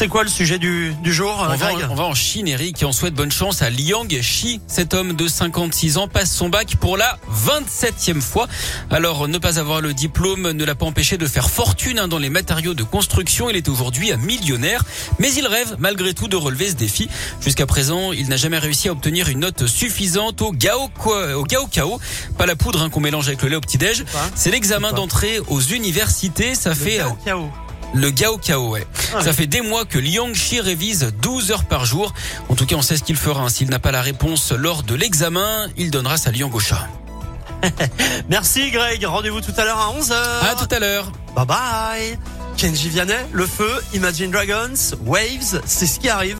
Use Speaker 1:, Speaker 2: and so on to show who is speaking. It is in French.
Speaker 1: C'est quoi le sujet du, du jour,
Speaker 2: on va, on va en Chine, Eric, et on souhaite bonne chance à Liang Shi. Cet homme de 56 ans passe son bac pour la 27e fois. Alors, ne pas avoir le diplôme ne l'a pas empêché de faire fortune hein, dans les matériaux de construction. Il est aujourd'hui un millionnaire, mais il rêve malgré tout de relever ce défi. Jusqu'à présent, il n'a jamais réussi à obtenir une note suffisante au Gao, au Gao Kao. Pas la poudre hein, qu'on mélange avec le lait au petit-déj. C'est l'examen d'entrée aux universités. Ça fait...
Speaker 1: Gao Kao.
Speaker 2: Le Gao Kao, ouais.
Speaker 1: Ah.
Speaker 2: Ça fait des mois que Liang Shi révise 12 heures par jour. En tout cas, on sait ce qu'il fera. hein. S'il n'a pas la réponse lors de l'examen, il donnera sa Liang au chat.
Speaker 1: Merci Greg, rendez-vous tout à l'heure à 11h.
Speaker 2: À tout à l'heure.
Speaker 1: Bye bye. Kenji Vianney, Le Feu, Imagine Dragons, Waves, c'est ce qui arrive.